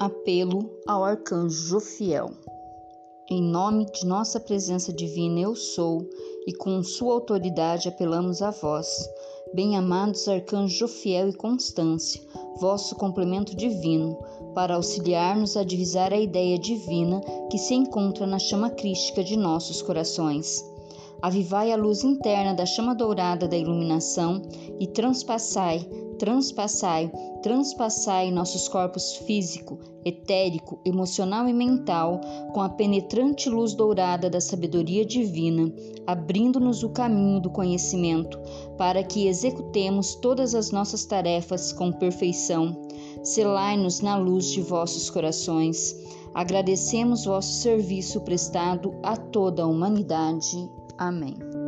Apelo ao Arcanjo Jofiel. Em nome de nossa presença divina, eu sou, e com sua autoridade apelamos a vós, bem-amados arcanjos Jofiel e Constância, vosso complemento divino, para auxiliar-nos a divisar a ideia divina que se encontra na chama crística de nossos corações. Avivai a luz interna da chama dourada da iluminação e transpassai transpassai, transpassai nossos corpos físico, etérico, emocional e mental com a penetrante luz dourada da sabedoria divina, abrindo-nos o caminho do conhecimento, para que executemos todas as nossas tarefas com perfeição. Selai-nos na luz de vossos corações. Agradecemos vosso serviço prestado a toda a humanidade. Amém.